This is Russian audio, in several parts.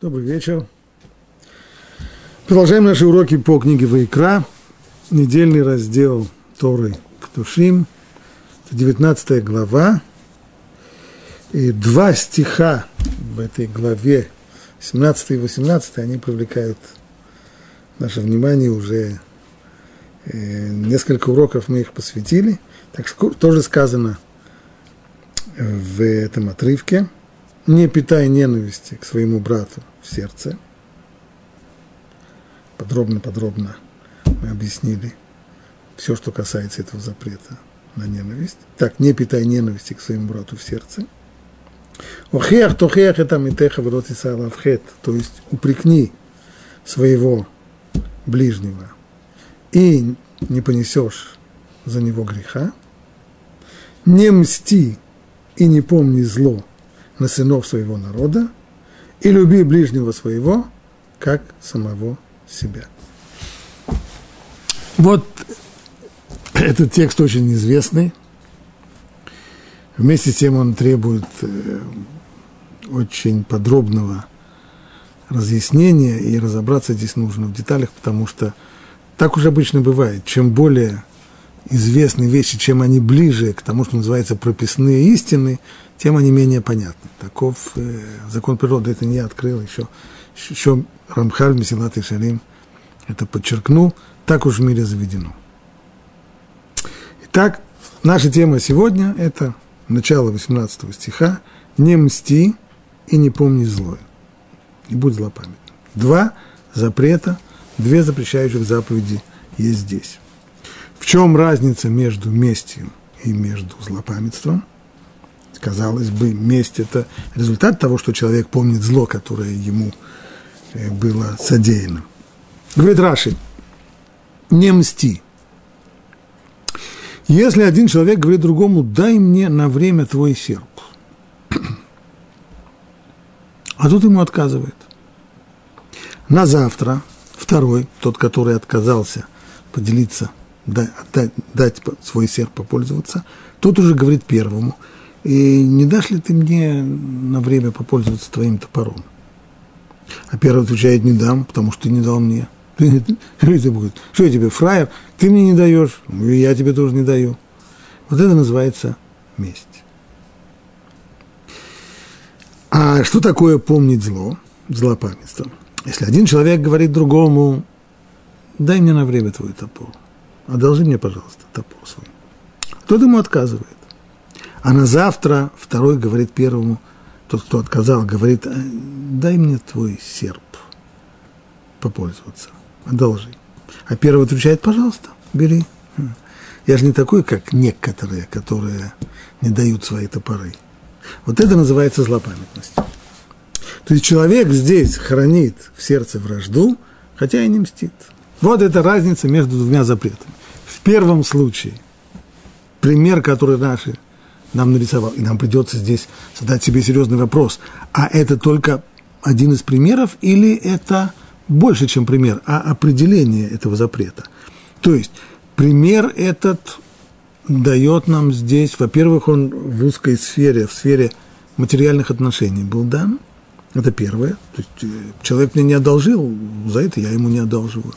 Добрый вечер. Продолжаем наши уроки по книге Вайкра. Недельный раздел Торы Ктушим. 19 глава. И два стиха в этой главе, 17 и 18, они привлекают наше внимание уже э, несколько уроков мы их посвятили. Так тоже сказано в этом отрывке – не питай ненависти к своему брату в сердце. Подробно-подробно мы объяснили все, что касается этого запрета на ненависть. Так, не питай ненависти к своему брату в сердце. Охех, тохех, это митеха, врот и то есть упрекни своего ближнего и не понесешь за него греха. Не мсти и не помни зло на сынов своего народа и люби ближнего своего, как самого себя. Вот этот текст очень известный. Вместе с тем он требует э, очень подробного разъяснения, и разобраться здесь нужно в деталях, потому что так уж обычно бывает. Чем более известные вещи, чем они ближе к тому, что называется прописные истины, тем они менее понятны. Таков э, закон природы, это не открыл, еще, еще Рамхаль, Месилат и Шарим это подчеркнул, так уж в мире заведено. Итак, наша тема сегодня – это начало 18 стиха «Не мсти и не помни злое, и будь злопамятным». Два запрета, две запрещающих заповеди есть здесь. В чем разница между местью и между злопамятством – Казалось бы, месть – это результат того, что человек помнит зло, которое ему э, было содеяно. Говорит Раши, не мсти. Если один человек говорит другому, дай мне на время твой серп, а тут ему отказывает. На завтра второй, тот, который отказался поделиться, дать, дать свой серп попользоваться, тот уже говорит первому – и не дашь ли ты мне на время попользоваться твоим топором? А первый отвечает, не дам, потому что ты не дал мне. Это будет? Что я тебе, фраер? Ты мне не даешь, и я тебе тоже не даю. Вот это называется месть. А что такое помнить зло, злопамятство? Если один человек говорит другому, дай мне на время твой топор, одолжи мне, пожалуйста, топор свой. Тот ему отказывает. А на завтра второй говорит первому, тот, кто отказал, говорит, «Э, дай мне твой серп попользоваться, одолжи. А первый отвечает, пожалуйста, бери. Я же не такой, как некоторые, которые не дают свои топоры. Вот это называется злопамятность. То есть человек здесь хранит в сердце вражду, хотя и не мстит. Вот эта разница между двумя запретами. В первом случае пример, который наши нам нарисовал. И нам придется здесь задать себе серьезный вопрос. А это только один из примеров или это больше, чем пример, а определение этого запрета? То есть пример этот дает нам здесь, во-первых, он в узкой сфере, в сфере материальных отношений был дан. Это первое. То есть э, человек мне не одолжил, за это я ему не одалживаю.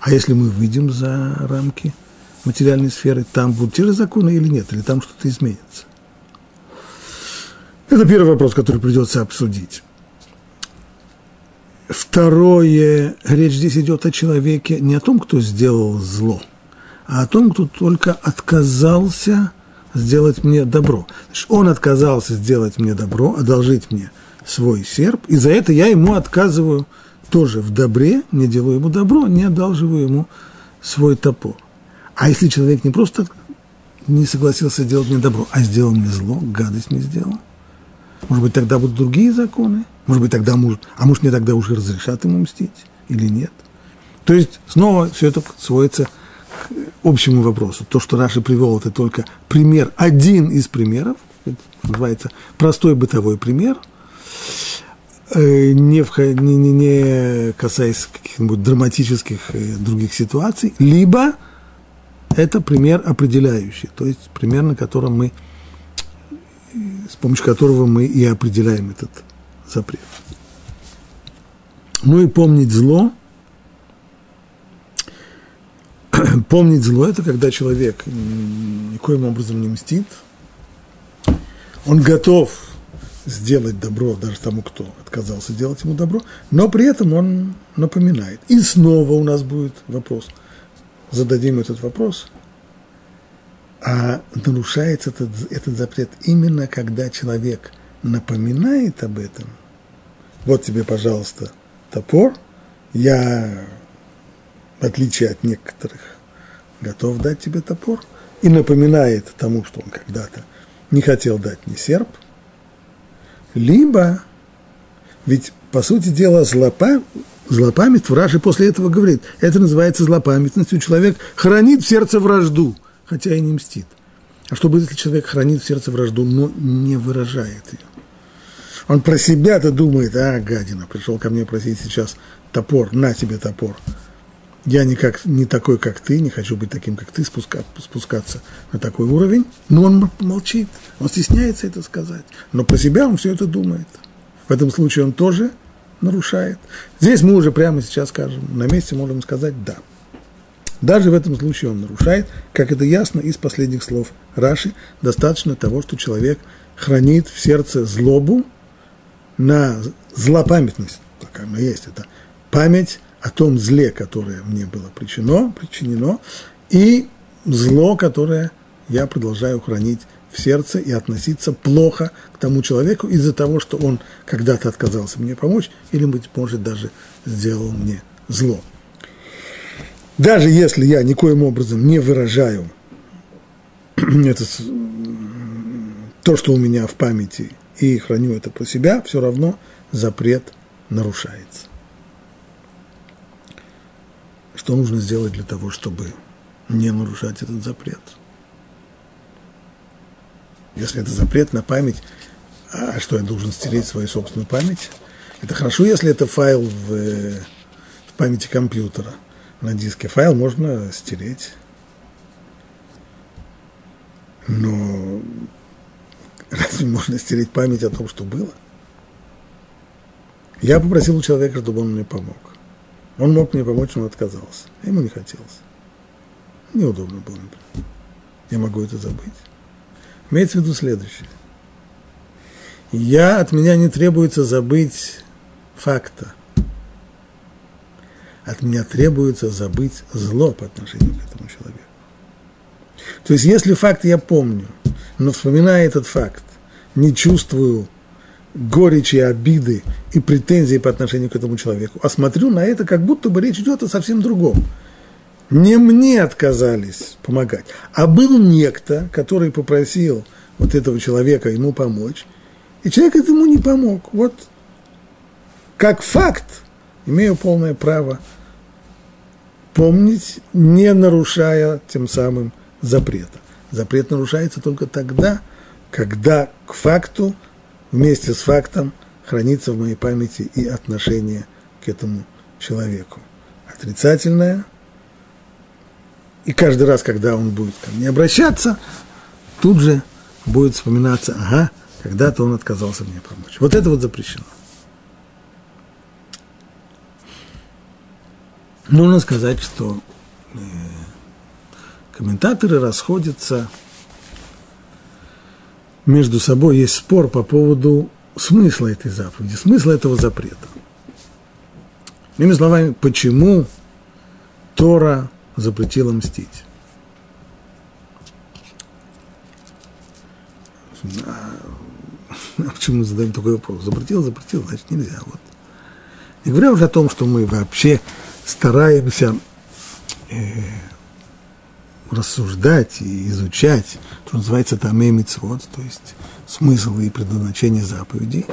А если мы выйдем за рамки – материальной сферы, там будут те же законы или нет, или там что-то изменится. Это первый вопрос, который придется обсудить. Второе, речь здесь идет о человеке, не о том, кто сделал зло, а о том, кто только отказался сделать мне добро. Значит, он отказался сделать мне добро, одолжить мне свой серп, и за это я ему отказываю тоже в добре, не делаю ему добро, не одалживаю ему свой топор. А если человек не просто не согласился сделать мне добро, а сделал мне зло, гадость мне сделал, может быть, тогда будут другие законы? Может быть, тогда может, а может, мне тогда уже разрешат ему мстить или нет? То есть, снова все это сводится к общему вопросу. То, что Раши привел, это только пример, один из примеров, это называется простой бытовой пример, э, не, в, не, не, не касаясь каких-нибудь драматических э, других ситуаций, либо это пример определяющий, то есть пример, на котором мы, с помощью которого мы и определяем этот запрет. Ну и помнить зло. помнить зло – это когда человек никоим образом не мстит. Он готов сделать добро даже тому, кто отказался делать ему добро, но при этом он напоминает. И снова у нас будет вопрос. Зададим этот вопрос. А нарушается этот, этот запрет именно когда человек напоминает об этом. Вот тебе, пожалуйста, топор. Я, в отличие от некоторых, готов дать тебе топор. И напоминает тому, что он когда-то не хотел дать мне серп – либо, ведь, по сути дела, злопам, злопамятство, Раши после этого говорит, это называется злопамятностью, человек хранит в сердце вражду, хотя и не мстит. А что будет, если человек хранит в сердце вражду, но не выражает ее? Он про себя-то думает, а, гадина, пришел ко мне просить сейчас топор, на тебе топор я не, как, не такой, как ты, не хочу быть таким, как ты, спуска, спускаться на такой уровень. Но он молчит, он стесняется это сказать. Но про себя он все это думает. В этом случае он тоже нарушает. Здесь мы уже прямо сейчас скажем, на месте можем сказать «да». Даже в этом случае он нарушает, как это ясно из последних слов Раши, достаточно того, что человек хранит в сердце злобу на злопамятность, такая она есть, это память о том зле, которое мне было причинено, причинено, и зло, которое я продолжаю хранить в сердце и относиться плохо к тому человеку из-за того, что он когда-то отказался мне помочь или, быть может, даже сделал мне зло. Даже если я никоим образом не выражаю это, то, что у меня в памяти, и храню это про себя, все равно запрет нарушается что нужно сделать для того, чтобы не нарушать этот запрет. Если это запрет на память, а что я должен стереть свою собственную память? Это хорошо, если это файл в, в памяти компьютера. На диске файл можно стереть. Но разве можно стереть память о том, что было? Я попросил у человека, чтобы он мне помог. Он мог мне помочь, но отказался. Ему не хотелось. Неудобно было. Я могу это забыть. Имеется в виду следующее. Я, от меня не требуется забыть факта. От меня требуется забыть зло по отношению к этому человеку. То есть, если факт я помню, но вспоминая этот факт, не чувствую горечи, обиды и претензии по отношению к этому человеку, а смотрю на это, как будто бы речь идет о совсем другом. Не мне отказались помогать, а был некто, который попросил вот этого человека ему помочь, и человек этому не помог. Вот как факт имею полное право помнить, не нарушая тем самым запрета. Запрет нарушается только тогда, когда к факту вместе с фактом хранится в моей памяти и отношение к этому человеку. Отрицательное. И каждый раз, когда он будет ко мне обращаться, тут же будет вспоминаться, ага, когда-то он отказался мне помочь. Вот это вот запрещено. Нужно сказать, что э, комментаторы расходятся между собой есть спор по поводу смысла этой заповеди, смысла этого запрета. Иными словами, почему Тора запретила мстить? А почему задаем такой вопрос? Запретил, запретил, значит нельзя. Вот. Не говоря уже о том, что мы вообще стараемся э, рассуждать и изучать, что называется тамей мицвод, то есть смысл и предназначение заповедей,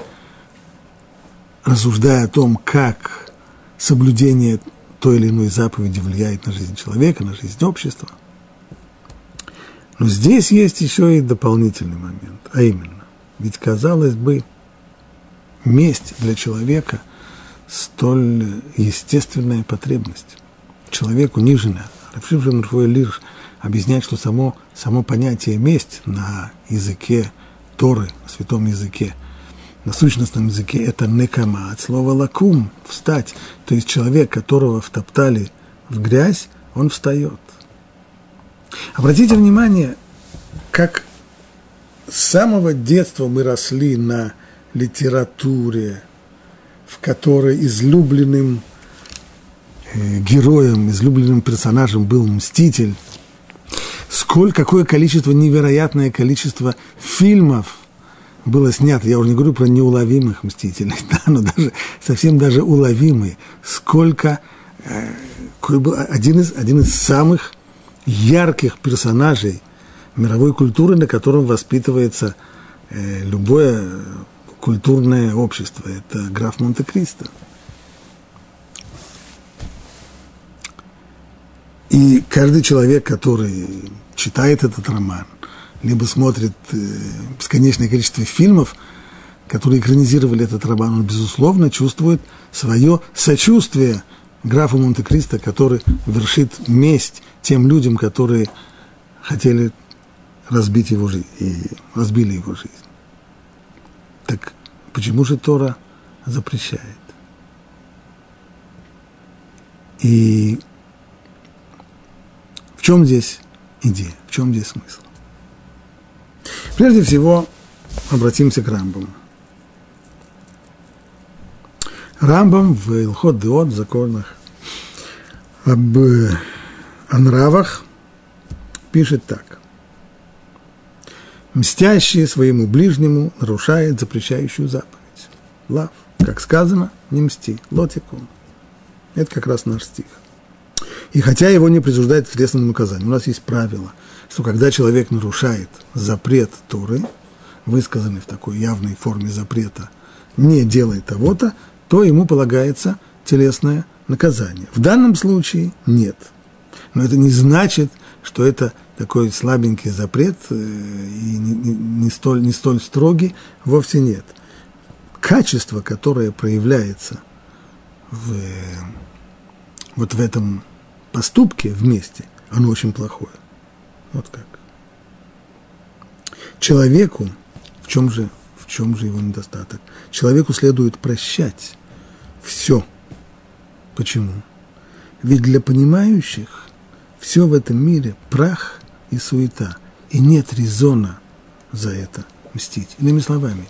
рассуждая о том, как соблюдение той или иной заповеди влияет на жизнь человека, на жизнь общества. Но здесь есть еще и дополнительный момент, а именно, ведь, казалось бы, месть для человека столь естественная потребность. Человек униженный. Рафшим Рафуэль Лирш объясняет, что само, само понятие месть на языке Торы, на святом языке, на сущностном языке это некама, от слова лакум, встать. То есть человек, которого втоптали в грязь, он встает. Обратите внимание, как с самого детства мы росли на литературе, в которой излюбленным э, героем, излюбленным персонажем был Мститель. Сколько, какое количество, невероятное количество фильмов было снято. Я уже не говорю про неуловимых Мстителей, да, но даже, совсем даже уловимые. Сколько, э, был один из, один из самых ярких персонажей мировой культуры, на котором воспитывается э, любое культурное общество. Это граф Монте-Кристо. И каждый человек, который читает этот роман, либо смотрит э, бесконечное количество фильмов, которые экранизировали этот роман, он, безусловно, чувствует свое сочувствие графу Монте-Кристо, который вершит месть тем людям, которые хотели разбить его жизнь и разбили его жизнь. Так почему же Тора запрещает? И в чем здесь идея, в чем здесь смысл? Прежде всего, обратимся к Рамбаму. Рамбам в Илхот Деот, в законах об о нравах пишет так. Мстящий своему ближнему нарушает запрещающую заповедь. Лав, как сказано, не мсти, лотикум. Это как раз наш стих. И хотя его не присуждает к телесному наказанию, у нас есть правило, что когда человек нарушает запрет Торы, высказанный в такой явной форме запрета, не делай того-то, то ему полагается телесное наказание. В данном случае нет. Но это не значит, что это такой слабенький запрет э, и не, не, не, столь, не столь строгий, вовсе нет. Качество, которое проявляется в, вот в этом поступке вместе, оно очень плохое. Вот как. Человеку, в чем же, в чем же его недостаток? Человеку следует прощать все. Почему? Ведь для понимающих все в этом мире прах и суета, и нет резона за это мстить. Иными словами,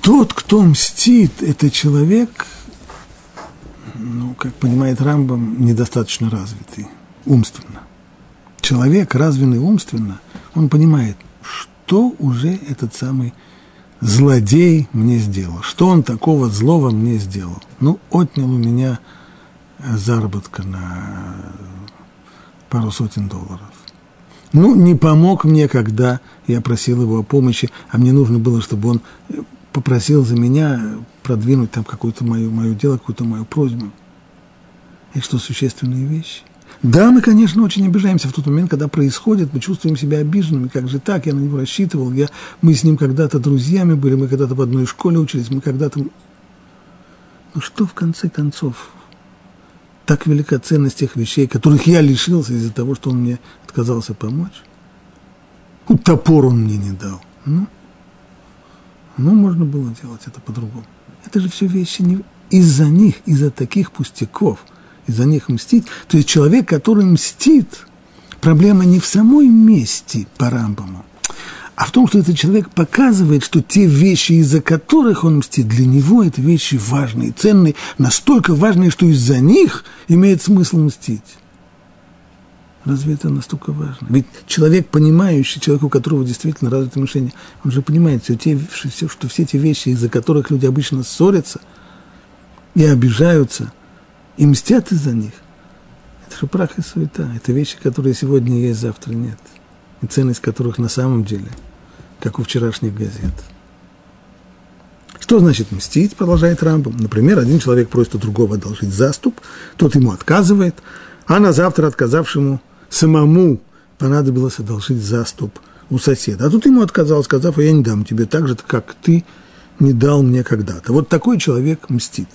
тот, кто мстит, это человек, ну, как понимает Рамбам, недостаточно развитый умственно. Человек, развенный умственно, он понимает, что уже этот самый злодей мне сделал, что он такого злого мне сделал. Ну, отнял у меня заработка на пару сотен долларов. Ну, не помог мне, когда я просил его о помощи, а мне нужно было, чтобы он попросил за меня продвинуть там какое-то мое, мое дело, какую-то мою просьбу. И что, существенные вещи? Да, мы, конечно, очень обижаемся в тот момент, когда происходит, мы чувствуем себя обиженными, как же так, я на него рассчитывал, я, мы с ним когда-то друзьями были, мы когда-то в одной школе учились, мы когда-то... Ну что, в конце концов, так велика ценность тех вещей, которых я лишился из-за того, что он мне отказался помочь. Ну, топор он мне не дал. Ну, ну, можно было делать это по-другому. Это же все вещи не... из-за них, из-за таких пустяков, из-за них мстить. То есть человек, который мстит, проблема не в самой мести по Рамбаму, а в том, что этот человек показывает, что те вещи, из-за которых он мстит, для него это вещи важные, ценные, настолько важные, что из-за них имеет смысл мстить. Разве это настолько важно? Ведь человек, понимающий, человек, у которого действительно развито мышление, он же понимает, все те, все, что все те вещи, из-за которых люди обычно ссорятся и обижаются, и мстят из-за них, это же прах и суета. Это вещи, которые сегодня есть, завтра нет. И ценность которых на самом деле – как у вчерашних газет. Что значит мстить, продолжает Рамбом. Например, один человек просит у другого одолжить заступ, тот ему отказывает, а на завтра отказавшему самому понадобилось одолжить заступ у соседа. А тут ему отказал, сказав, я не дам тебе так же, как ты не дал мне когда-то. Вот такой человек мстит.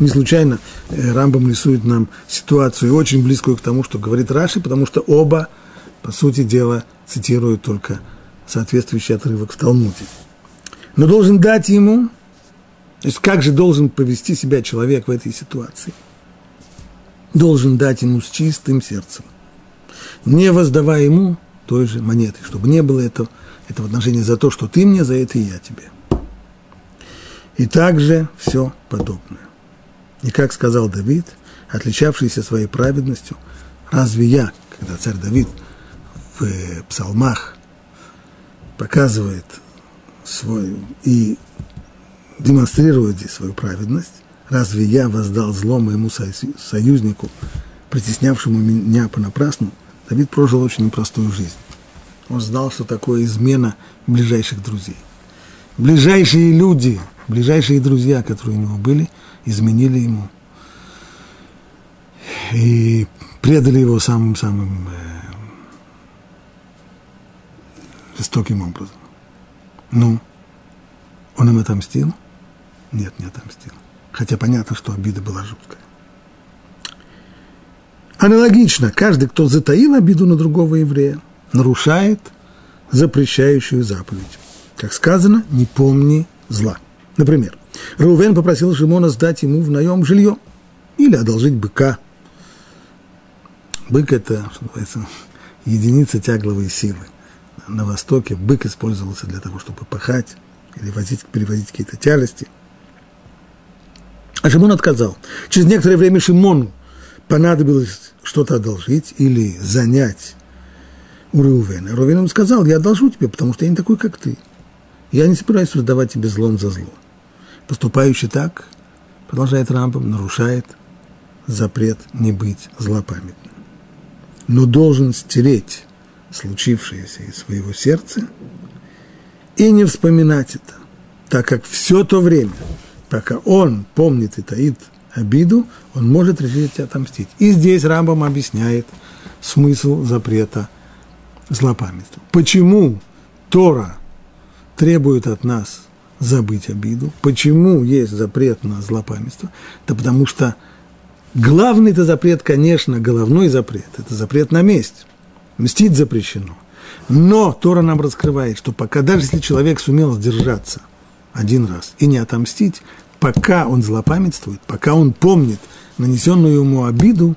Не случайно э, Рамбам рисует нам ситуацию очень близкую к тому, что говорит Раши, потому что оба, по сути дела, цитируют только соответствующий отрывок в Талмуде. но должен дать ему, то есть как же должен повести себя человек в этой ситуации? Должен дать ему с чистым сердцем, не воздавая ему той же монеты, чтобы не было этого, этого отношения за то, что ты мне, за это и я тебе. И также все подобное. И как сказал Давид, отличавшийся своей праведностью, разве я, когда царь Давид в псалмах показывает свою и демонстрирует здесь свою праведность, разве я воздал зло моему союзнику, притеснявшему меня понапрасну, Давид прожил очень непростую жизнь. Он знал, что такое измена ближайших друзей. Ближайшие люди, ближайшие друзья, которые у него были, изменили ему и предали его самым-самым э, жестоким образом. Ну, он им отомстил? Нет, не отомстил. Хотя понятно, что обида была жуткая. Аналогично, каждый, кто затаил обиду на другого еврея, нарушает запрещающую заповедь. Как сказано, не помни зла. Например, Рувен попросил Шимона сдать ему в наем жилье или одолжить быка. Бык – это, что называется, единица тягловой силы. На Востоке бык использовался для того, чтобы пахать или возить, перевозить какие-то тяжести. А Шимон отказал. Через некоторое время Шимону понадобилось что-то одолжить или занять у Реувена. Реувен ему сказал, я одолжу тебе, потому что я не такой, как ты. Я не собираюсь раздавать тебе злом за зло. Поступающий так, продолжает Рамбом, нарушает запрет не быть злопамятным. Но должен стереть случившееся из своего сердца и не вспоминать это, так как все то время, пока он помнит и таит обиду, он может решить отомстить. И здесь Рамбам объясняет смысл запрета злопамятства. Почему Тора требует от нас забыть обиду? Почему есть запрет на злопамятство? Да потому что главный это запрет, конечно, головной запрет. Это запрет на месть. Мстить запрещено. Но Тора нам раскрывает, что пока, даже если человек сумел сдержаться один раз и не отомстить, пока он злопамятствует, пока он помнит нанесенную ему обиду,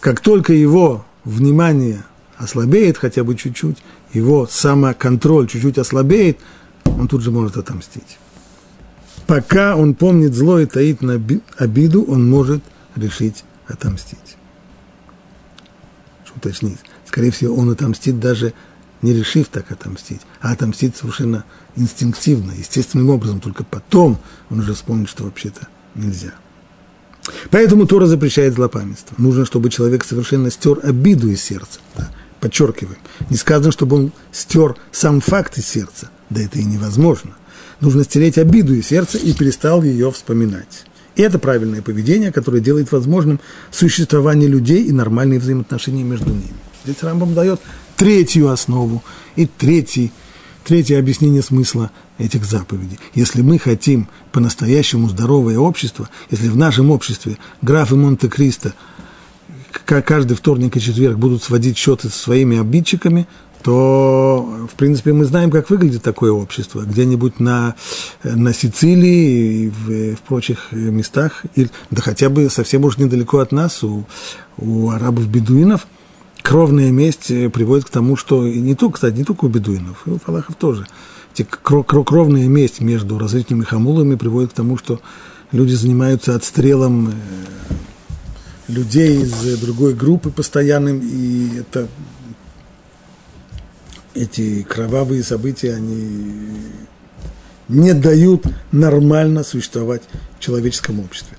как только его внимание ослабеет хотя бы чуть-чуть, его самоконтроль чуть-чуть ослабеет, он тут же может отомстить. Пока он помнит зло и таит на обиду, он может решить отомстить. Что уточнить? Скорее всего, он отомстит даже не решив так отомстить, а отомстит совершенно инстинктивно, естественным образом, только потом он уже вспомнит, что вообще-то нельзя. Поэтому Тора запрещает злопамятство. Нужно, чтобы человек совершенно стер обиду из сердца. Да, подчеркиваем. Не сказано, чтобы он стер сам факт из сердца. Да это и невозможно. Нужно стереть обиду из сердца и перестал ее вспоминать. И это правильное поведение, которое делает возможным существование людей и нормальные взаимоотношения между ними. Здесь Рамбам дает третью основу и третий, третье объяснение смысла этих заповедей. Если мы хотим по-настоящему здоровое общество, если в нашем обществе графы Монте-Кристо каждый вторник и четверг будут сводить счеты со своими обидчиками, то, в принципе, мы знаем, как выглядит такое общество. Где-нибудь на, на Сицилии и в, в прочих местах, или, да хотя бы совсем уж недалеко от нас, у, у арабов-бедуинов – кровная месть э, приводит к тому, что и не только, кстати, не только у бедуинов, и у фалахов тоже. Эти кровная месть между различными хамулами приводит к тому, что люди занимаются отстрелом э, людей из другой группы постоянным, и это эти кровавые события, они не дают нормально существовать в человеческом обществе.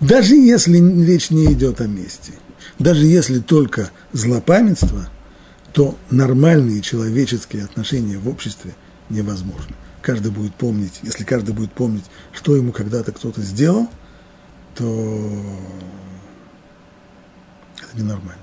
Даже если речь не идет о мести – даже если только злопамятство, то нормальные человеческие отношения в обществе невозможны. Каждый будет помнить, если каждый будет помнить, что ему когда-то кто-то сделал, то это ненормально.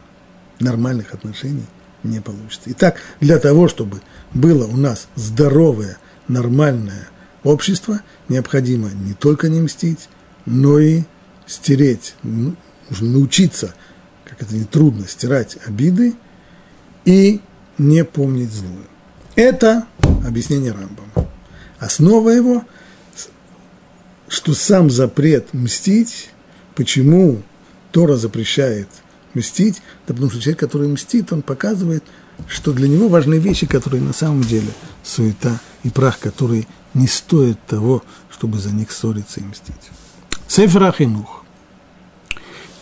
Нормальных отношений не получится. Итак, для того, чтобы было у нас здоровое, нормальное общество, необходимо не только не мстить, но и стереть, нужно научиться как это не трудно, стирать обиды и не помнить злое. Это объяснение Рамбама. Основа его, что сам запрет мстить, почему Тора запрещает мстить, да потому что человек, который мстит, он показывает, что для него важны вещи, которые на самом деле суета и прах, которые не стоят того, чтобы за них ссориться и мстить. Сефер Ахинух,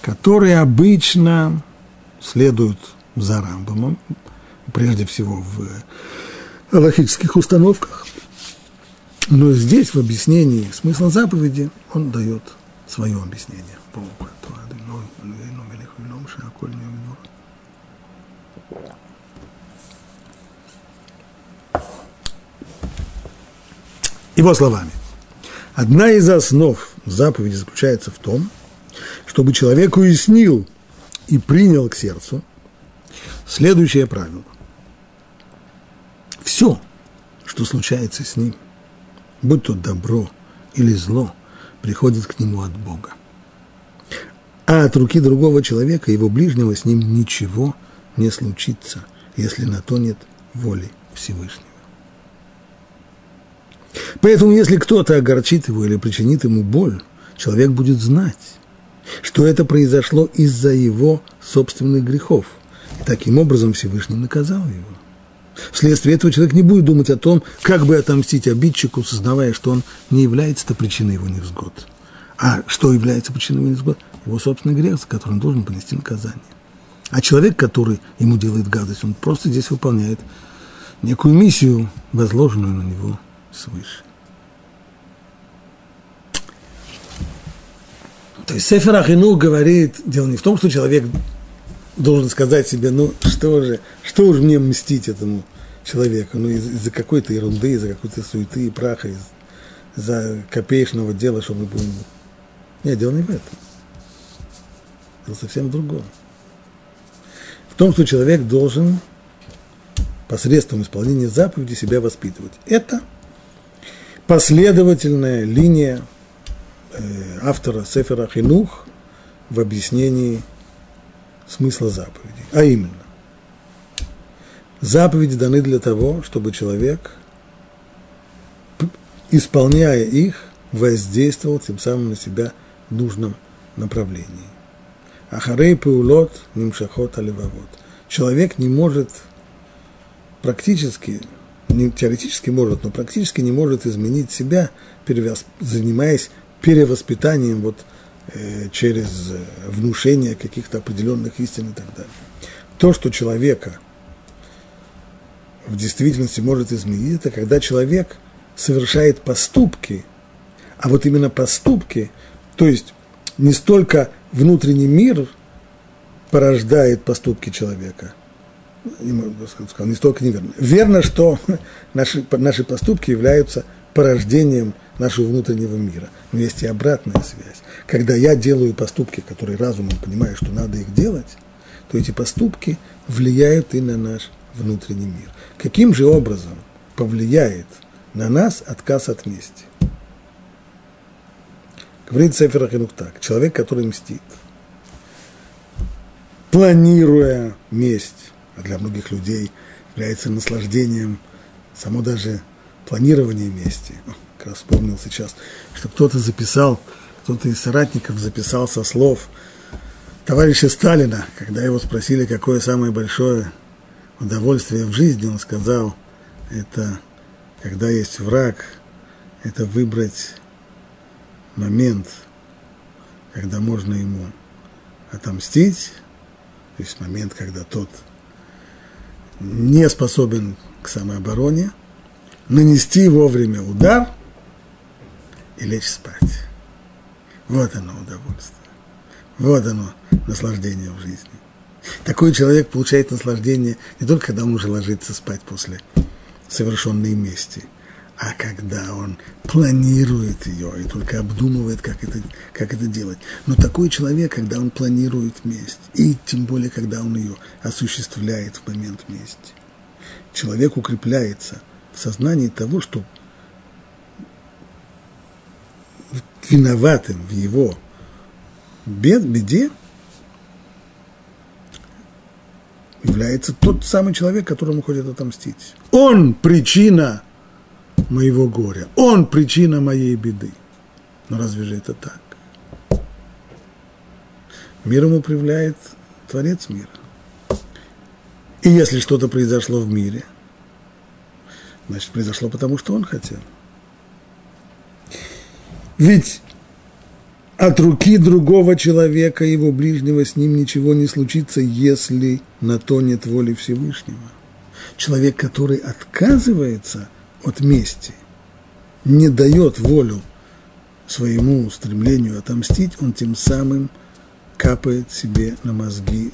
которые обычно следуют за Рамбамом, прежде всего в логических установках. Но здесь, в объяснении смысла заповеди, он дает свое объяснение. Его словами. Одна из основ заповеди заключается в том, чтобы человек уяснил и принял к сердцу следующее правило. Все, что случается с ним, будь то добро или зло, приходит к нему от Бога. А от руки другого человека, его ближнего, с ним ничего не случится, если на то нет воли Всевышнего. Поэтому, если кто-то огорчит его или причинит ему боль, человек будет знать, что это произошло из-за его собственных грехов. И таким образом Всевышний наказал его. Вследствие этого человек не будет думать о том, как бы отомстить обидчику, сознавая, что он не является-то причиной его невзгод. А что является причиной его невзгод? Его собственный грех, за который он должен понести наказание. А человек, который ему делает гадость, он просто здесь выполняет некую миссию, возложенную на него свыше. То есть Сефер Ахину говорит, дело не в том, что человек должен сказать себе, ну что же, что уж мне мстить этому человеку, ну из- из-за какой-то ерунды, из-за какой-то суеты и праха, из- за копеечного дела, что мы будем... Нет, дело не в этом. Дело совсем в другом. В том, что человек должен посредством исполнения заповеди себя воспитывать. Это последовательная линия э, автора Сефера Хинух в объяснении смысла заповедей. А именно, заповеди даны для того, чтобы человек, исполняя их, воздействовал тем самым на себя в нужном направлении. Ахарей пеулот нимшахот аливавот. Человек не может практически не теоретически может, но практически не может изменить себя, перевос, занимаясь перевоспитанием вот, э, через внушение каких-то определенных истин и так далее. То, что человека в действительности может изменить, это когда человек совершает поступки, а вот именно поступки, то есть не столько внутренний мир порождает поступки человека – не столько неверно. Верно, что наши, наши поступки являются порождением нашего внутреннего мира. Но есть и обратная связь. Когда я делаю поступки, которые разумом понимаю, что надо их делать, то эти поступки влияют и на наш внутренний мир. Каким же образом повлияет на нас отказ от мести? Говорит Сефер Ахинух так. Человек, который мстит, планируя месть, а для многих людей является наслаждением само даже планирование мести. Как раз вспомнил сейчас, что кто-то записал, кто-то из соратников записал со слов товарища Сталина, когда его спросили, какое самое большое удовольствие в жизни, он сказал, это когда есть враг, это выбрать момент, когда можно ему отомстить, то есть момент, когда тот не способен к самообороне, нанести вовремя удар и лечь спать. Вот оно удовольствие. Вот оно наслаждение в жизни. Такой человек получает наслаждение не только когда он уже ложится спать после совершенной мести, а когда он планирует ее и только обдумывает, как это, как это делать. Но такой человек, когда он планирует месть, и тем более, когда он ее осуществляет в момент мести, человек укрепляется в сознании того, что виноватым в его бед, беде является тот самый человек, которому хочет отомстить. Он причина моего горя. Он причина моей беды. Но разве же это так? Миром управляет Творец мира. И если что-то произошло в мире, значит, произошло потому, что он хотел. Ведь от руки другого человека, его ближнего, с ним ничего не случится, если на то нет воли Всевышнего. Человек, который отказывается от мести, не дает волю своему стремлению отомстить, он тем самым капает себе на мозги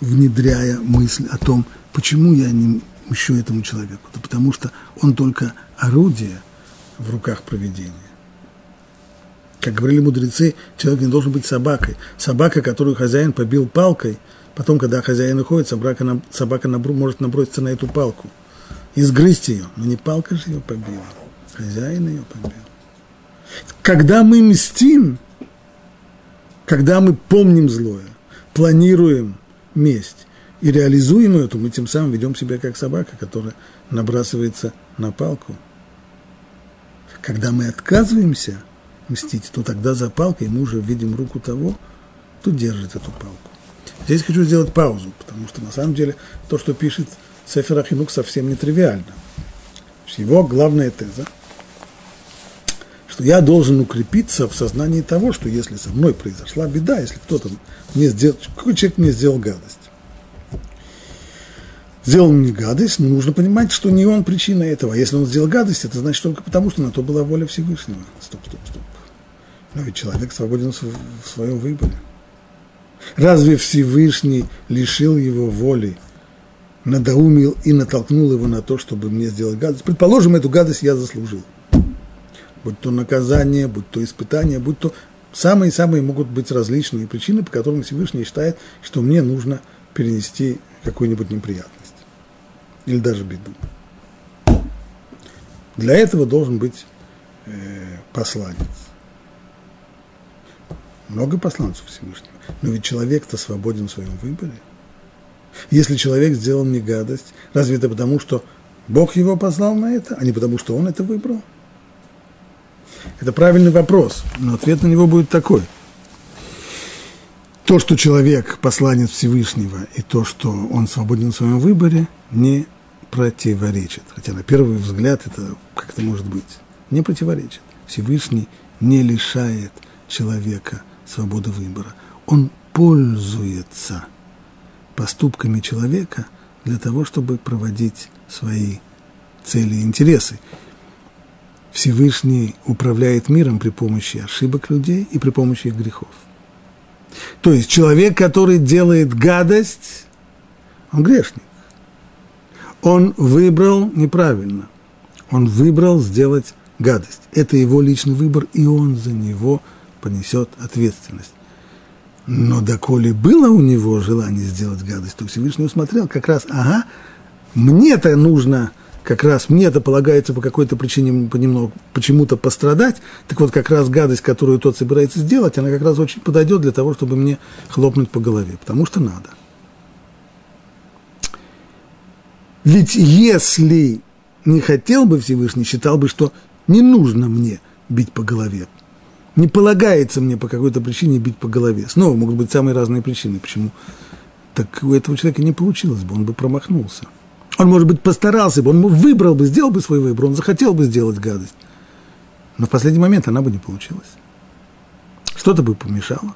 внедряя мысль о том, почему я не мщу этому человеку. Да потому что он только орудие в руках проведения. Как говорили мудрецы, человек не должен быть собакой. Собака, которую хозяин побил палкой, потом, когда хозяин уходит, собака, собака набру, может наброситься на эту палку и сгрызть ее. Но не палка же ее побила, хозяин ее побил. Когда мы мстим, когда мы помним злое, планируем месть и реализуем ее, то мы тем самым ведем себя как собака, которая набрасывается на палку. Когда мы отказываемся мстить, то тогда за палкой мы уже видим руку того, кто держит эту палку. Здесь хочу сделать паузу, потому что на самом деле то, что пишет Сефер Ахинук, совсем нетривиально. Его главная теза, что я должен укрепиться в сознании того, что если со мной произошла беда, если кто-то мне сделал, какой человек мне сделал гадость, сделал мне гадость, но нужно понимать, что не он причина этого. А если он сделал гадость, это значит только потому, что на то была воля Всевышнего. Стоп, стоп, стоп. Но ведь человек свободен в своем выборе. Разве Всевышний лишил его воли, надоумил и натолкнул его на то, чтобы мне сделать гадость? Предположим, эту гадость я заслужил. Будь то наказание, будь то испытание, будь то самые-самые могут быть различные причины, по которым Всевышний считает, что мне нужно перенести какую-нибудь неприятность или даже беду. Для этого должен быть э, посланец. Много посланцев Всевышнего. Но ведь человек-то свободен в своем выборе. Если человек сделал мне гадость, разве это потому, что Бог его послал на это, а не потому, что он это выбрал? Это правильный вопрос, но ответ на него будет такой. То, что человек посланец Всевышнего, и то, что он свободен в своем выборе, не противоречит. Хотя на первый взгляд это как это может быть? Не противоречит. Всевышний не лишает человека свободы выбора. Он пользуется поступками человека для того, чтобы проводить свои цели и интересы. Всевышний управляет миром при помощи ошибок людей и при помощи их грехов. То есть человек, который делает гадость, он грешник он выбрал неправильно. Он выбрал сделать гадость. Это его личный выбор, и он за него понесет ответственность. Но доколе было у него желание сделать гадость, то Всевышний усмотрел как раз, ага, мне-то нужно, как раз мне-то полагается по какой-то причине понемногу, почему-то пострадать, так вот как раз гадость, которую тот собирается сделать, она как раз очень подойдет для того, чтобы мне хлопнуть по голове, потому что надо. Ведь если не хотел бы Всевышний, считал бы, что не нужно мне бить по голове. Не полагается мне по какой-то причине бить по голове. Снова могут быть самые разные причины, почему. Так у этого человека не получилось бы, он бы промахнулся. Он, может быть, постарался бы, он выбрал бы, сделал бы свой выбор, он захотел бы сделать гадость. Но в последний момент она бы не получилась. Что-то бы помешало.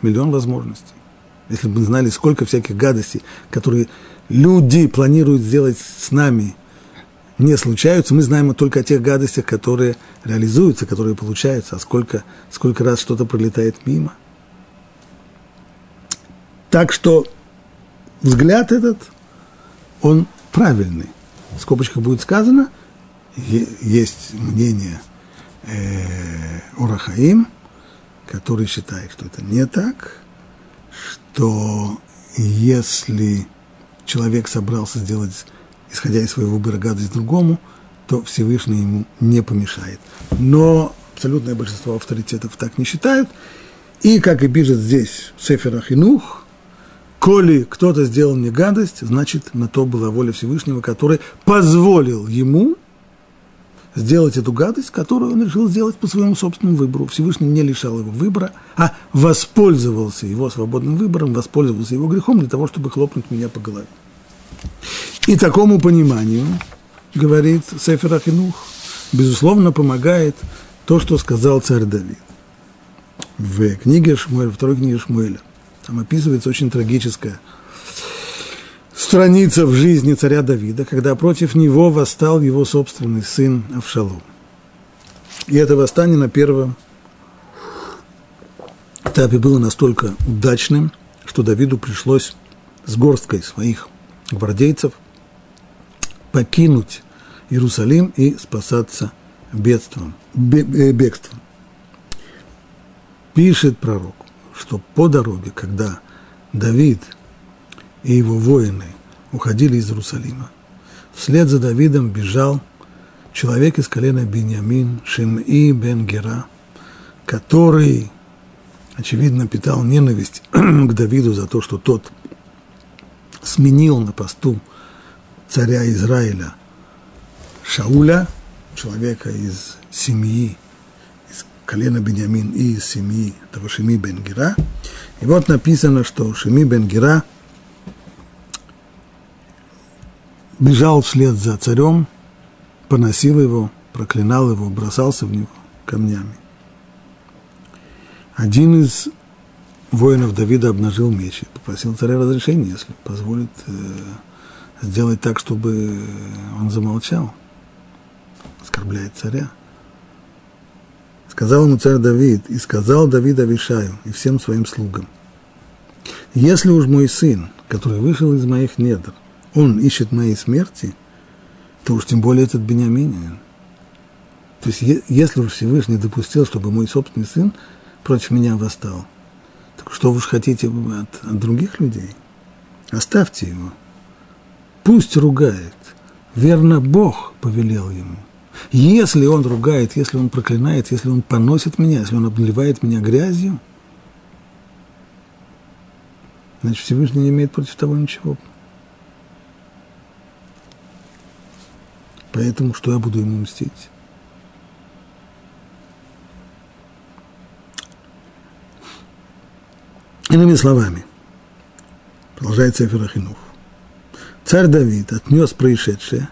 Миллион возможностей. Если бы мы знали, сколько всяких гадостей, которые люди планируют сделать с нами, не случаются. Мы знаем только о тех гадостях, которые реализуются, которые получаются, а сколько, сколько раз что-то пролетает мимо. Так что взгляд этот, он правильный. В скобочках будет сказано, есть мнение э, Урахаим, который считает, что это не так, что если человек собрался сделать, исходя из своего выбора, гадость другому, то Всевышний ему не помешает. Но абсолютное большинство авторитетов так не считают. И, как и пишет здесь Сефер Ахинух, коли кто-то сделал мне гадость, значит, на то была воля Всевышнего, который позволил ему сделать эту гадость, которую он решил сделать по своему собственному выбору. Всевышний не лишал его выбора, а воспользовался его свободным выбором, воспользовался его грехом для того, чтобы хлопнуть меня по голове. И такому пониманию, говорит Сефер Ахинух, безусловно, помогает то, что сказал царь Давид. В книге Шмуэля, второй книге Шмуэля, там описывается очень трагическая страница в жизни царя Давида, когда против него восстал его собственный сын Авшалом. И это восстание на первом этапе было настолько удачным, что Давиду пришлось с горсткой своих гвардейцев покинуть Иерусалим и спасаться бедством, э, бегством. Пишет пророк, что по дороге, когда Давид и его воины уходили из Иерусалима, вслед за Давидом бежал человек из колена Беньямин, Шим'i бен Гера, который, очевидно, питал ненависть к Давиду за то, что тот сменил на посту царя Израиля Шауля, человека из семьи, из колена Беньямин и из семьи того Шими бен Гера. И вот написано, что Шими бен Гера бежал вслед за царем, поносил его, проклинал его, бросался в него камнями. Один из воинов Давида обнажил меч и попросил царя разрешения, если позволит э, сделать так, чтобы он замолчал, оскорбляет царя. Сказал ему царь Давид, и сказал Давид Авишаю и всем своим слугам, если уж мой сын, который вышел из моих недр, он ищет моей смерти, то уж тем более этот Бениаминин. То есть, если уж Всевышний допустил, чтобы мой собственный сын против меня восстал, что вы уж хотите от, от других людей? Оставьте его. Пусть ругает. Верно, Бог повелел ему. Если он ругает, если он проклинает, если он поносит меня, если он обливает меня грязью, значит, Всевышний не имеет против того ничего. Поэтому что я буду ему мстить? Иными словами, продолжает Сефер Ахинух, царь Давид отнес происшедшее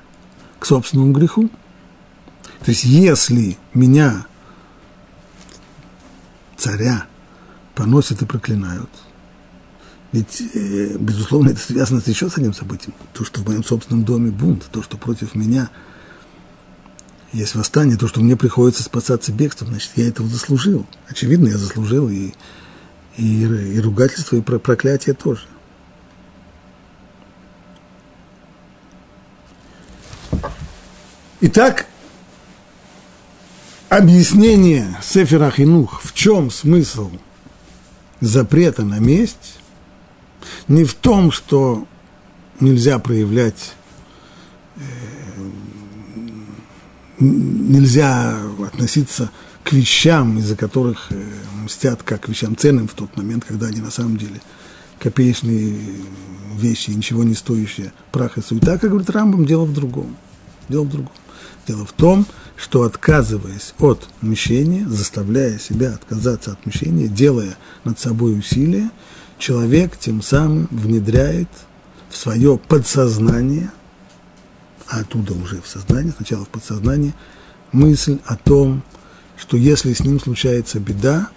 к собственному греху. То есть, если меня, царя, поносят и проклинают, ведь, э, безусловно, это связано с еще с одним событием. То, что в моем собственном доме бунт, то, что против меня есть восстание, то, что мне приходится спасаться бегством, значит, я этого заслужил. Очевидно, я заслужил и, и, и ругательство, и проклятие тоже. Итак, объяснение Сефера Хинух, в чем смысл запрета на месть, не в том, что нельзя проявлять, э, нельзя относиться к вещам, из-за которых э, мстят как вещам ценным в тот момент, когда они на самом деле копеечные вещи, ничего не стоящие, прах и суета, как говорит Рамбам, дело в другом. Дело в другом. Дело в том, что отказываясь от мщения, заставляя себя отказаться от мщения, делая над собой усилия, человек тем самым внедряет в свое подсознание, а оттуда уже в сознание, сначала в подсознание, мысль о том, что если с ним случается беда,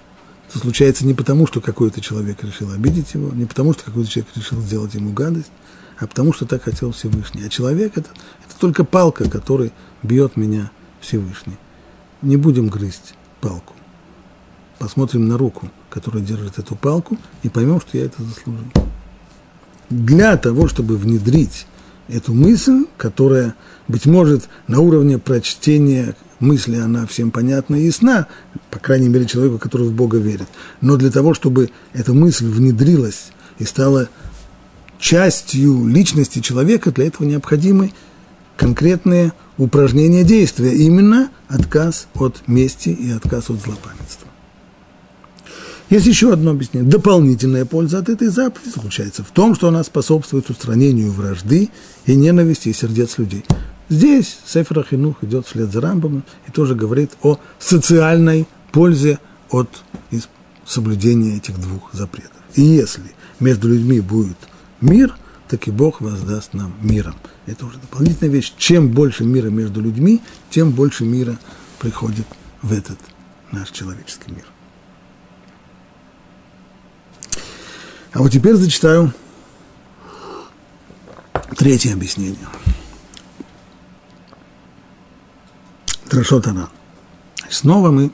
то случается не потому, что какой-то человек решил обидеть его, не потому, что какой-то человек решил сделать ему гадость, а потому что так хотел Всевышний. А человек это, это только палка, которой бьет меня Всевышний. Не будем грызть палку. Посмотрим на руку, которая держит эту палку, и поймем, что я это заслужил. Для того, чтобы внедрить эту мысль, которая, быть может, на уровне прочтения мысли она всем понятна и ясна, по крайней мере, человеку, который в Бога верит. Но для того, чтобы эта мысль внедрилась и стала частью личности человека, для этого необходимы конкретные упражнения действия, именно отказ от мести и отказ от злопамятства. Есть еще одно объяснение. Дополнительная польза от этой заповеди заключается в том, что она способствует устранению вражды и ненависти из сердец людей. Здесь Сефер Ахинух идет вслед за Рамбом и тоже говорит о социальной пользе от соблюдения этих двух запретов. И если между людьми будет мир, так и Бог воздаст нам миром. Это уже дополнительная вещь. Чем больше мира между людьми, тем больше мира приходит в этот наш человеческий мир. А вот теперь зачитаю третье объяснение. Дрошот Анан. Снова мы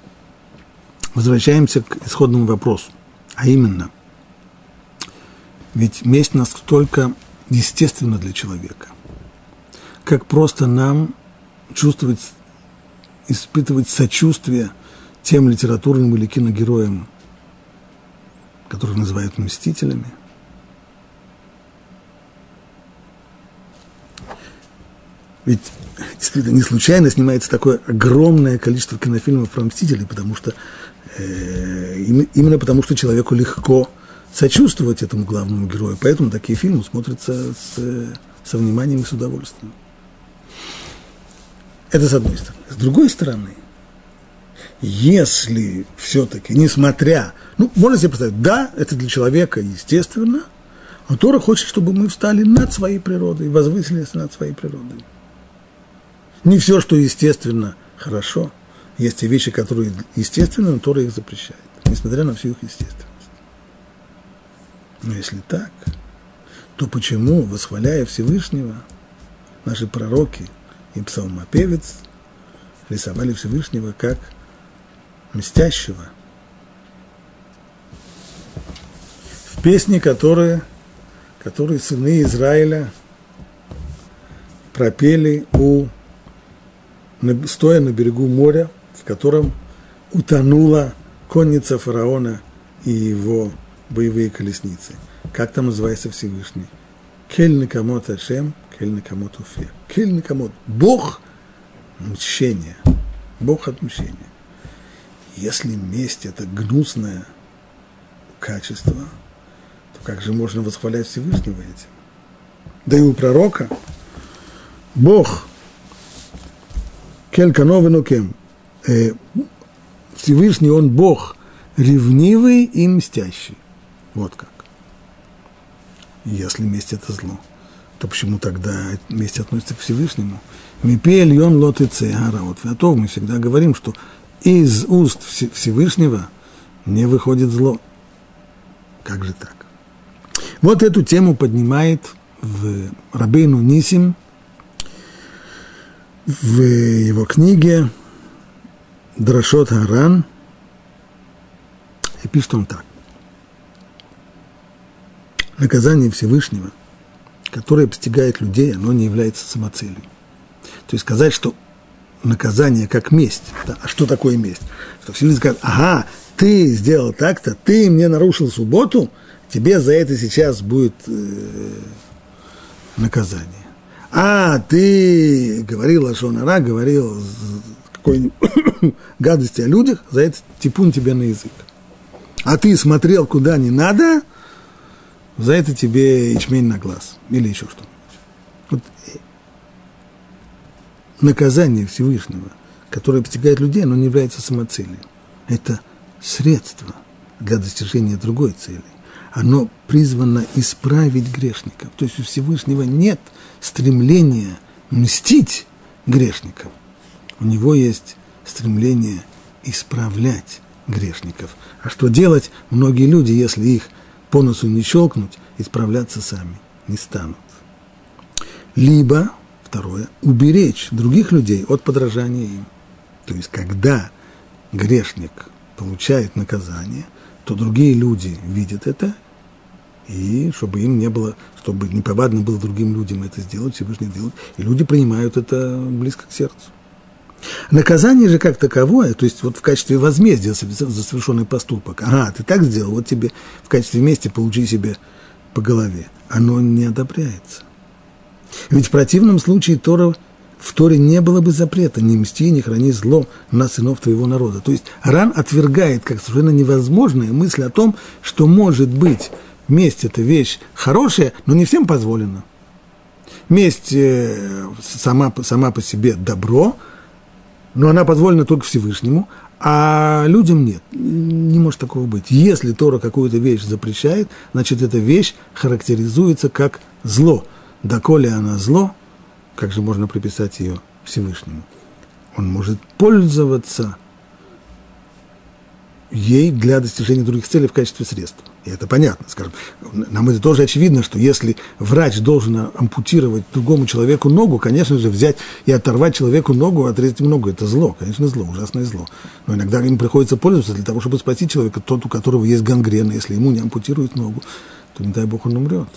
возвращаемся к исходному вопросу, а именно, ведь месть настолько естественна для человека, как просто нам чувствовать, испытывать сочувствие тем литературным или киногероям, которых называют мстителями. Ведь действительно не случайно снимается такое огромное количество кинофильмов про мстителей, потому что э, именно потому что человеку легко сочувствовать этому главному герою, поэтому такие фильмы смотрятся с, со вниманием и с удовольствием. Это с одной стороны. С другой стороны, если все-таки, несмотря, ну, можно себе представить, да, это для человека естественно, но Тора хочет, чтобы мы встали над своей природой, возвысились над своей природой. Не все, что естественно, хорошо. Есть и вещи, которые естественны, но Тора их запрещает, несмотря на всю их естественность. Но если так, то почему, восхваляя Всевышнего, наши пророки и псалмопевец рисовали Всевышнего как мстящего? В песне, которые, которые сыны Израиля пропели у стоя на берегу моря, в котором утонула конница фараона и его боевые колесницы. Как там называется Всевышний? Кель накамот Ашем, кель накамот уфе. Кель накамот. Бог мщения. Бог отмщения. Если месть – это гнусное качество, то как же можно восхвалять Всевышнего этим? Да и у пророка Бог Келькановину кем? Э, Всевышний, он Бог ревнивый и мстящий. Вот как. Если месть это зло, то почему тогда месть относится к Всевышнему? Мипель, он лот и цегара. Вот в мы всегда говорим, что из уст Всевышнего не выходит зло. Как же так? Вот эту тему поднимает в Рабейну Нисим в его книге Драшот Харан, и пишет он так. Наказание Всевышнего, которое постигает людей, оно не является самоцелью. То есть сказать, что наказание как месть. Да, а что такое месть? Что Всевышний скажет, ага, ты сделал так-то, ты мне нарушил субботу, тебе за это сейчас будет э, наказание а ты говорил о Шонара, говорил какой-нибудь гадости о людях, за это типун тебе на язык. А ты смотрел куда не надо, за это тебе ячмень на глаз или еще что-нибудь. Вот э, наказание Всевышнего, которое постигает людей, оно не является самоцелью. Это средство для достижения другой цели оно призвано исправить грешников. То есть у Всевышнего нет стремления мстить грешникам. У него есть стремление исправлять грешников. А что делать? Многие люди, если их по носу не щелкнуть, исправляться сами не станут. Либо, второе, уберечь других людей от подражания им. То есть, когда грешник получает наказание, то другие люди видят это и чтобы им не было, чтобы неповадно было другим людям это сделать, Всевышний делать. И люди принимают это близко к сердцу. Наказание же как таковое, то есть вот в качестве возмездия за совершенный поступок, ага, ты так сделал, вот тебе в качестве мести получи себе по голове, оно не одобряется. Ведь в противном случае Тора, в Торе не было бы запрета «не мсти, не храни зло на сынов твоего народа». То есть Ран отвергает как совершенно невозможная мысль о том, что может быть месть – это вещь хорошая, но не всем позволено. Месть э, сама, сама по себе добро, но она позволена только Всевышнему, а людям нет. Не может такого быть. Если Тора какую-то вещь запрещает, значит, эта вещь характеризуется как зло. Доколе она зло, как же можно приписать ее Всевышнему? Он может пользоваться ей для достижения других целей в качестве средства. И это понятно, скажем. Нам это тоже очевидно, что если врач должен ампутировать другому человеку ногу, конечно же, взять и оторвать человеку ногу, отрезать ему ногу, это зло, конечно, зло, ужасное зло. Но иногда им приходится пользоваться для того, чтобы спасти человека, тот, у которого есть гангрена, если ему не ампутируют ногу, то, не дай бог, он умрет.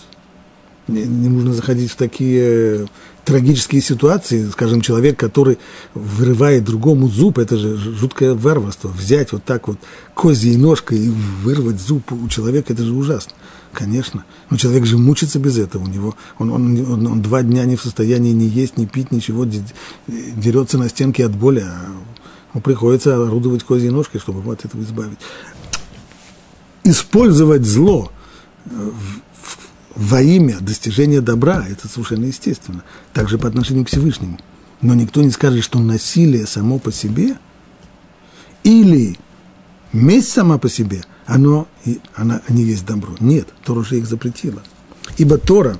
Не, не нужно заходить в такие трагические ситуации, скажем, человек, который вырывает другому зуб, это же жуткое варварство, взять вот так вот козьей ножкой и вырвать зуб у человека, это же ужасно. Конечно. Но человек же мучится без этого. У него, он, он, он, он два дня не в состоянии ни есть, ни пить, ничего, дерется на стенке от боли, а приходится орудовать козьей ножкой, чтобы его от этого избавить. Использовать зло во имя достижения добра, это совершенно естественно. Также по отношению к Всевышнему. Но никто не скажет, что насилие само по себе или месть сама по себе, оно, она, не есть добро. Нет, Тора уже их запретила. Ибо Тора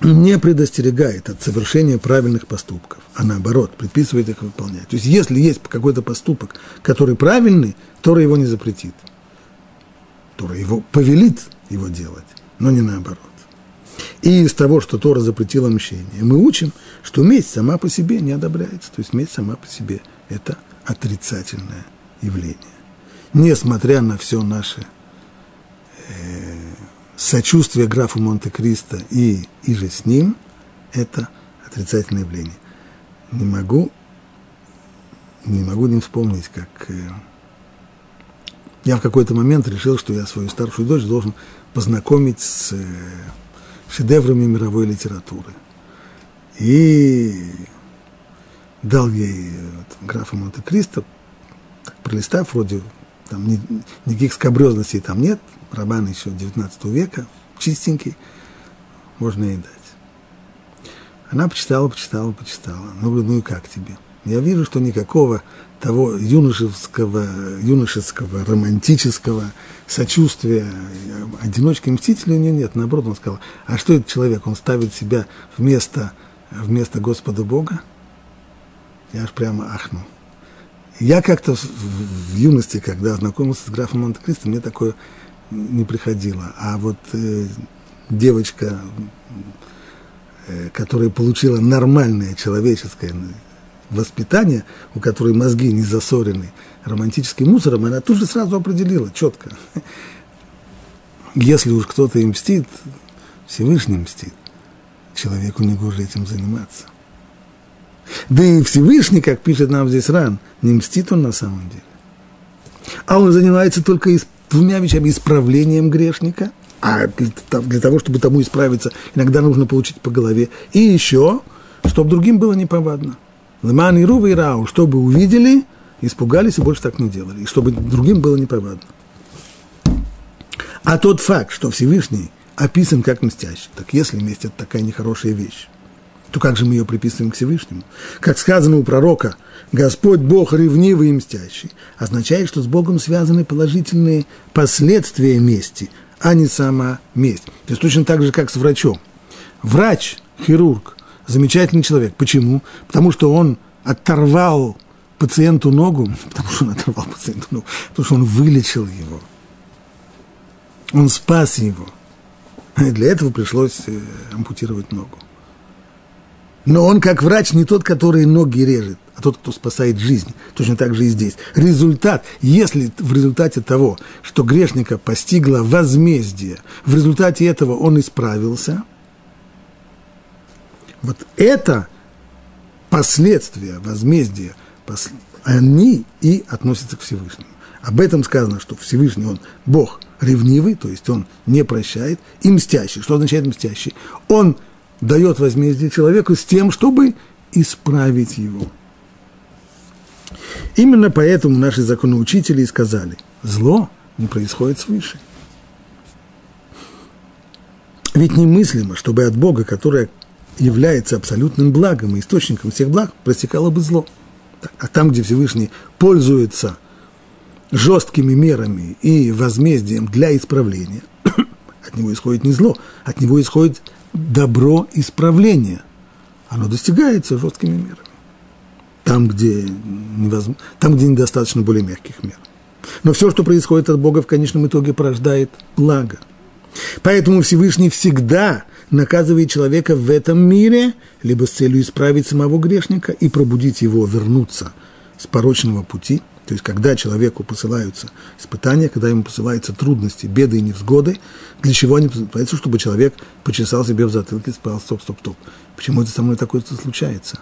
не предостерегает от совершения правильных поступков, а наоборот, предписывает их выполнять. То есть, если есть какой-то поступок, который правильный, Тора его не запретит. Тора его повелит его делать но не наоборот. И из того, что Тора запретила мщение, мы учим, что месть сама по себе не одобряется. То есть месть сама по себе – это отрицательное явление. Несмотря на все наше э, сочувствие графу Монте-Кристо и, и же с ним, это отрицательное явление. Не могу, не могу не вспомнить, как э, я в какой-то момент решил, что я свою старшую дочь должен познакомить с э, шедеврами мировой литературы. И дал ей вот, графа Монте-Кристо, пролистав, вроде там ни, никаких скобрезностей там нет, роман еще 19 века, чистенький, можно ей дать. Она почитала, почитала, почитала. Ну, ну и как тебе? Я вижу, что никакого того юношеского, юношеского, романтического сочувствия одиночке мстителю у нее нет. Наоборот, он сказал, а что этот человек? Он ставит себя вместо, вместо Господа Бога? Я аж прямо ахнул. Я как-то в, в юности, когда знакомился с графом Монте-Кристо, мне такое не приходило. А вот э, девочка, э, которая получила нормальное человеческое воспитания, у которой мозги не засорены романтическим мусором, она тут же сразу определила четко. Если уж кто-то им мстит, Всевышний мстит. Человеку не гоже этим заниматься. Да и Всевышний, как пишет нам здесь Ран, не мстит он на самом деле. А он занимается только двумя вещами. Исправлением грешника, а для того, чтобы тому исправиться, иногда нужно получить по голове. И еще, чтобы другим было неповадно. Леман и Рува и Рау, чтобы увидели, испугались и больше так не делали, и чтобы другим было неповадно. А тот факт, что Всевышний описан как мстящий, так если месть – это такая нехорошая вещь, то как же мы ее приписываем к Всевышнему? Как сказано у пророка, Господь Бог ревнивый и мстящий, означает, что с Богом связаны положительные последствия мести, а не сама месть. То есть точно так же, как с врачом. Врач, хирург, замечательный человек. Почему? Потому что он оторвал пациенту ногу, потому что он оторвал пациенту ногу, потому что он вылечил его. Он спас его. И для этого пришлось э, ампутировать ногу. Но он, как врач, не тот, который ноги режет, а тот, кто спасает жизнь. Точно так же и здесь. Результат, если в результате того, что грешника постигло возмездие, в результате этого он исправился – вот это последствия, возмездия, они и относятся к Всевышнему. Об этом сказано, что Всевышний, он Бог ревнивый, то есть он не прощает, и мстящий. Что означает мстящий? Он дает возмездие человеку с тем, чтобы исправить его. Именно поэтому наши законоучители сказали, зло не происходит свыше. Ведь немыслимо, чтобы от Бога, который является абсолютным благом и источником всех благ, простекало бы зло. А там, где Всевышний пользуется жесткими мерами и возмездием для исправления, от него исходит не зло, от него исходит добро исправления. Оно достигается жесткими мерами. Там, где, невозможно, там, где недостаточно более мягких мер. Но все, что происходит от Бога, в конечном итоге порождает благо. Поэтому Всевышний всегда наказывает человека в этом мире, либо с целью исправить самого грешника и пробудить его вернуться с порочного пути. То есть, когда человеку посылаются испытания, когда ему посылаются трудности, беды и невзгоды, для чего они посылаются? Чтобы человек почесал себе в затылке и сказал, стоп, стоп, стоп. Почему это со мной такое-то случается?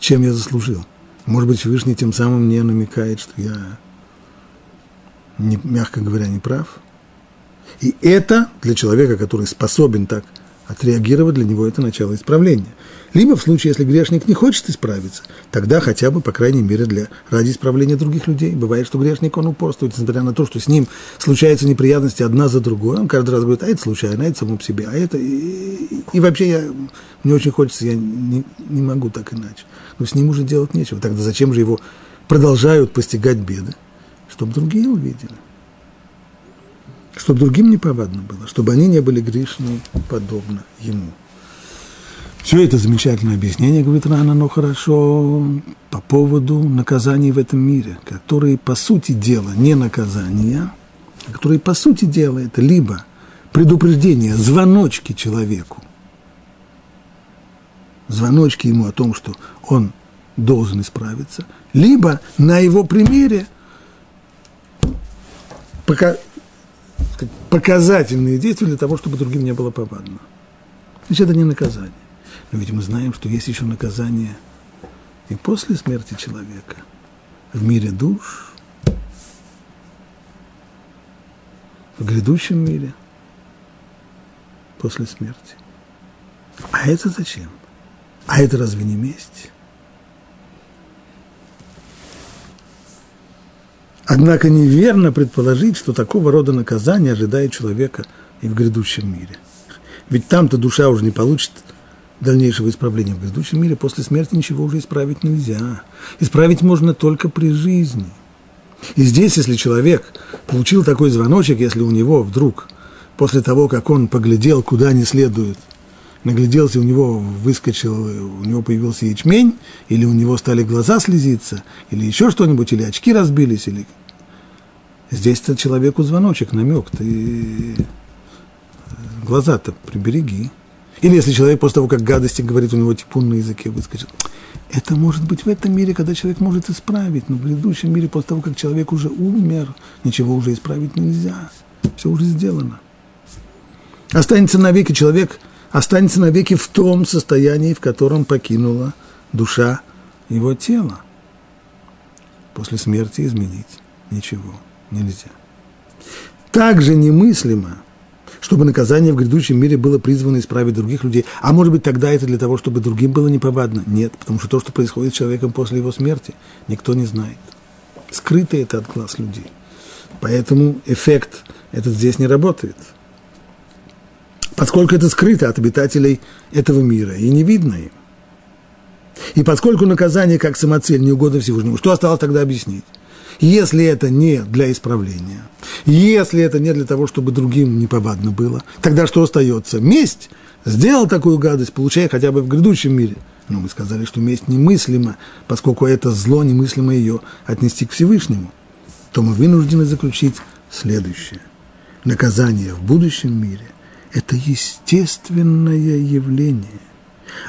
Чем я заслужил? Может быть, Всевышний тем самым мне намекает, что я не, мягко говоря, не прав. И это для человека, который способен так отреагировать, для него это начало исправления. Либо в случае, если грешник не хочет исправиться, тогда хотя бы, по крайней мере, для, ради исправления других людей. Бывает, что грешник, он упорствует, несмотря на то, что с ним случаются неприятности одна за другой. Он каждый раз говорит, а это случайно, а это само по себе, а это... И, и вообще я, мне очень хочется, я не, не могу так иначе. Но с ним уже делать нечего. Тогда зачем же его продолжают постигать беды? чтобы другие увидели. Чтобы другим не повадно было, чтобы они не были грешны подобно ему. Все это замечательное объяснение, говорит Рана, но хорошо по поводу наказаний в этом мире, которые по сути дела не наказания, а которые по сути дела это либо предупреждение, звоночки человеку, звоночки ему о том, что он должен исправиться, либо на его примере пока, показательные действия для того, чтобы другим не было повадно. Значит, это не наказание. Но ведь мы знаем, что есть еще наказание и после смерти человека в мире душ, в грядущем мире после смерти. А это зачем? А это разве не месть? Однако неверно предположить, что такого рода наказание ожидает человека и в грядущем мире. Ведь там-то душа уже не получит дальнейшего исправления. В грядущем мире после смерти ничего уже исправить нельзя. Исправить можно только при жизни. И здесь, если человек получил такой звоночек, если у него вдруг, после того, как он поглядел, куда не следует, нагляделся, у него выскочил, у него появился ячмень, или у него стали глаза слезиться, или еще что-нибудь, или очки разбились, или... Здесь-то человеку звоночек, намек, ты глаза-то прибереги. Или если человек после того, как гадости говорит, у него типун на языке выскочил. Это может быть в этом мире, когда человек может исправить, но в предыдущем мире, после того, как человек уже умер, ничего уже исправить нельзя. Все уже сделано. Останется навеки человек – останется навеки в том состоянии, в котором покинула душа его тело. После смерти изменить ничего нельзя. Также немыслимо, чтобы наказание в грядущем мире было призвано исправить других людей. А может быть, тогда это для того, чтобы другим было неповадно? Нет, потому что то, что происходит с человеком после его смерти, никто не знает. Скрыто это от глаз людей. Поэтому эффект этот здесь не работает – поскольку это скрыто от обитателей этого мира и не видно им. И поскольку наказание как самоцель не угодно Всевышнему, что осталось тогда объяснить? Если это не для исправления, если это не для того, чтобы другим неповадно было, тогда что остается? Месть сделал такую гадость, получая хотя бы в грядущем мире. Но мы сказали, что месть немыслима, поскольку это зло немыслимо ее отнести к Всевышнему, то мы вынуждены заключить следующее. Наказание в будущем мире это естественное явление.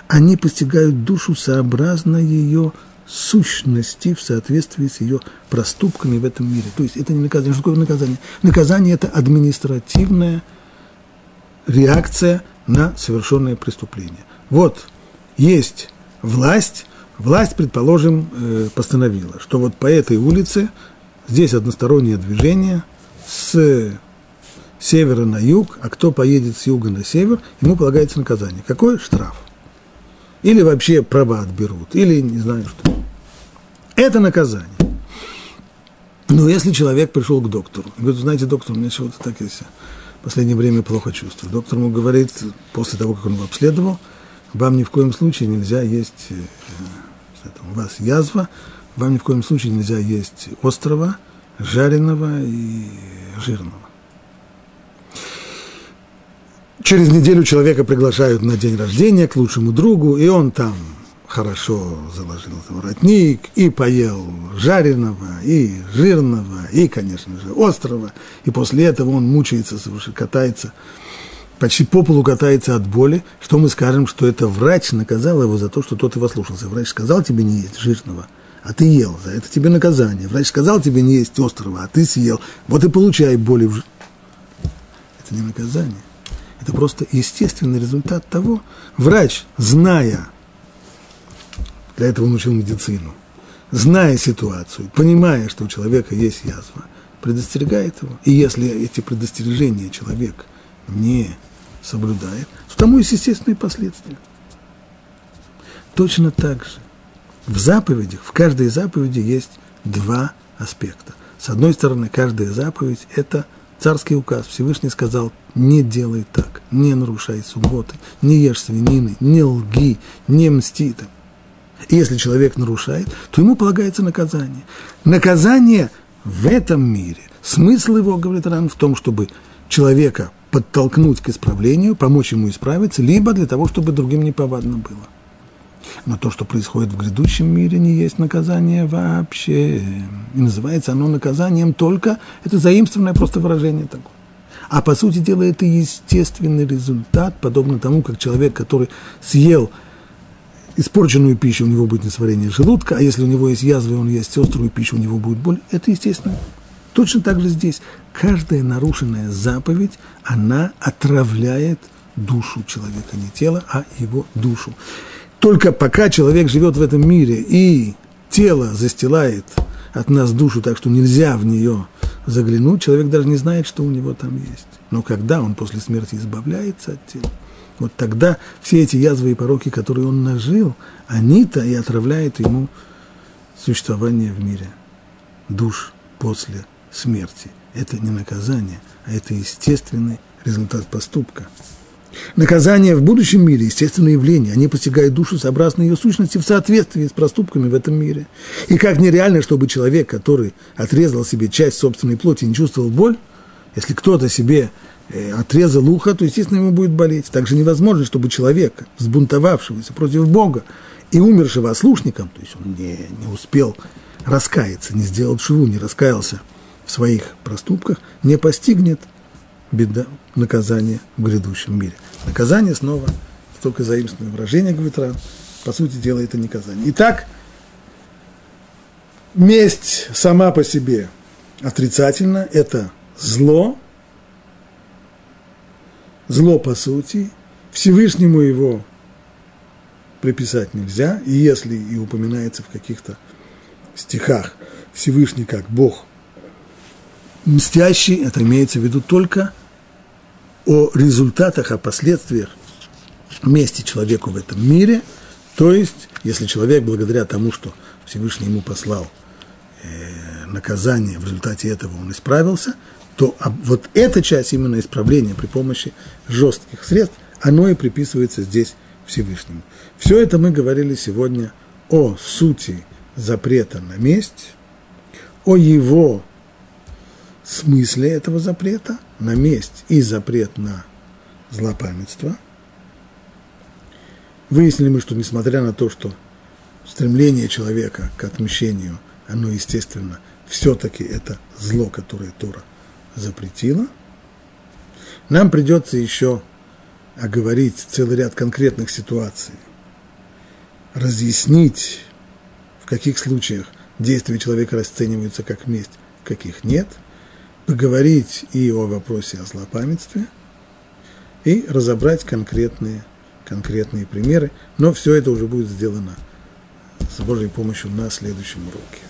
Они постигают душу сообразно ее сущности в соответствии с ее проступками в этом мире. То есть это не наказание. Что такое наказание? Наказание – это административная реакция на совершенное преступление. Вот есть власть, власть, предположим, э, постановила, что вот по этой улице здесь одностороннее движение с севера на юг, а кто поедет с юга на север, ему полагается наказание. Какой штраф? Или вообще права отберут, или не знаю что. Это наказание. Но если человек пришел к доктору и говорит, знаете, доктор, у меня чего-то так если в последнее время плохо чувствует. Доктор ему говорит, после того, как он его обследовал, вам ни в коем случае нельзя есть, э, у вас язва, вам ни в коем случае нельзя есть острого, жареного и жирного. Через неделю человека приглашают на день рождения к лучшему другу, и он там хорошо заложил воротник, и поел жареного, и жирного, и, конечно же, острого. И после этого он мучается, катается, почти по полу катается от боли. Что мы скажем, что это врач наказал его за то, что тот его слушался. Врач сказал тебе не есть жирного, а ты ел. За это тебе наказание. Врач сказал тебе не есть острого, а ты съел. Вот и получай боли. Это не наказание. Это просто естественный результат того. Врач, зная, для этого он учил медицину, зная ситуацию, понимая, что у человека есть язва, предостерегает его. И если эти предостережения человек не соблюдает, то тому есть естественные последствия. Точно так же в заповедях, в каждой заповеди есть два аспекта. С одной стороны, каждая заповедь – это царский указ. Всевышний сказал, не делай так, не нарушай субботы, не ешь свинины, не лги, не мсти. И если человек нарушает, то ему полагается наказание. Наказание в этом мире, смысл его, говорит Ран, в том, чтобы человека подтолкнуть к исправлению, помочь ему исправиться, либо для того, чтобы другим неповадно было. Но то, что происходит в грядущем мире, не есть наказание вообще. И называется оно наказанием только, это заимствованное просто выражение такое. А по сути дела это естественный результат, подобно тому, как человек, который съел испорченную пищу, у него будет несварение желудка, а если у него есть язва, и он ест острую пищу, у него будет боль. Это естественно. Точно так же здесь. Каждая нарушенная заповедь, она отравляет душу человека, не тело, а его душу. Только пока человек живет в этом мире и тело застилает от нас душу, так что нельзя в нее заглянуть, человек даже не знает, что у него там есть. Но когда он после смерти избавляется от тела, вот тогда все эти язвы и пороки, которые он нажил, они-то и отравляют ему существование в мире. Душ после смерти. Это не наказание, а это естественный результат поступка. Наказание в будущем мире – естественное явление. Они постигают душу сообразно ее сущности в соответствии с проступками в этом мире. И как нереально, чтобы человек, который отрезал себе часть собственной плоти, не чувствовал боль, если кто-то себе э, отрезал ухо, то, естественно, ему будет болеть. Также невозможно, чтобы человек, взбунтовавшегося против Бога и умершего ослушником, то есть он не, не успел раскаяться, не сделал шву, не раскаялся – в своих проступках, не постигнет беда, наказание в грядущем мире. Наказание снова, только заимственное выражение, говорит по сути дела, это наказание. Итак, месть сама по себе отрицательно, это зло, зло по сути, Всевышнему его приписать нельзя, и если и упоминается в каких-то стихах Всевышний как Бог мстящий, это имеется в виду только о результатах, о последствиях мести человеку в этом мире. То есть, если человек благодаря тому, что Всевышний ему послал э, наказание, в результате этого он исправился, то а вот эта часть именно исправления при помощи жестких средств, оно и приписывается здесь Всевышнему. Все это мы говорили сегодня о сути запрета на месть, о его смысле этого запрета, на месть и запрет на злопамятство. Выяснили мы, что несмотря на то, что стремление человека к отмщению, оно, естественно, все-таки это зло, которое Тора запретила, нам придется еще оговорить целый ряд конкретных ситуаций, разъяснить, в каких случаях действия человека расцениваются как месть, в каких нет – поговорить и о вопросе о злопамятстве, и разобрать конкретные, конкретные примеры. Но все это уже будет сделано с Божьей помощью на следующем уроке.